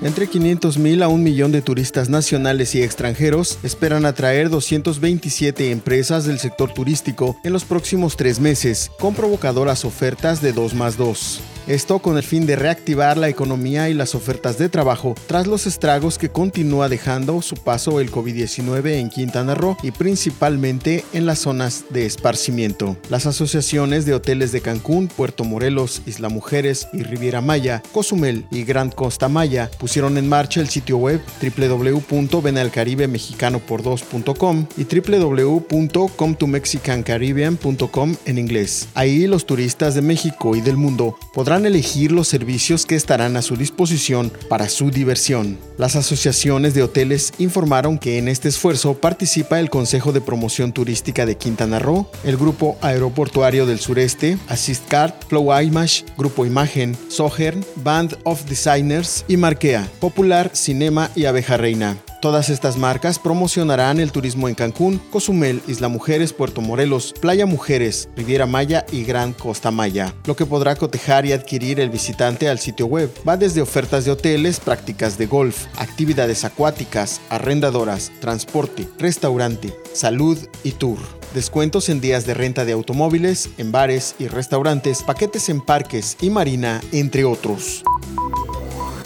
Entre 500.000 a un millón de turistas nacionales y extranjeros esperan atraer 227 empresas del sector turístico en los próximos tres meses, con provocadoras ofertas de 2 más 2. Esto con el fin de reactivar la economía y las ofertas de trabajo tras los estragos que continúa dejando su paso el COVID-19 en Quintana Roo y principalmente en las zonas de esparcimiento. Las asociaciones de hoteles de Cancún, Puerto Morelos, Isla Mujeres y Riviera Maya, Cozumel y Gran Costa Maya pusieron en marcha el sitio web www.venalcaribemexicano2.com y www.cometomexicancaribbean.com en inglés. Ahí los turistas de México y del mundo elegir los servicios que estarán a su disposición para su diversión. Las asociaciones de hoteles informaron que en este esfuerzo participa el Consejo de Promoción Turística de Quintana Roo, el Grupo Aeroportuario del Sureste, AssistCard, Flow Image, Grupo Imagen, Sohern, Band of Designers y Marquea, Popular, Cinema y Abeja Reina. Todas estas marcas promocionarán el turismo en Cancún, Cozumel, Isla Mujeres, Puerto Morelos, Playa Mujeres, Riviera Maya y Gran Costa Maya. Lo que podrá cotejar y adquirir el visitante al sitio web va desde ofertas de hoteles, prácticas de golf, actividades acuáticas, arrendadoras, transporte, restaurante, salud y tour descuentos en días de renta de automóviles, en bares y restaurantes, paquetes en parques y marina, entre otros.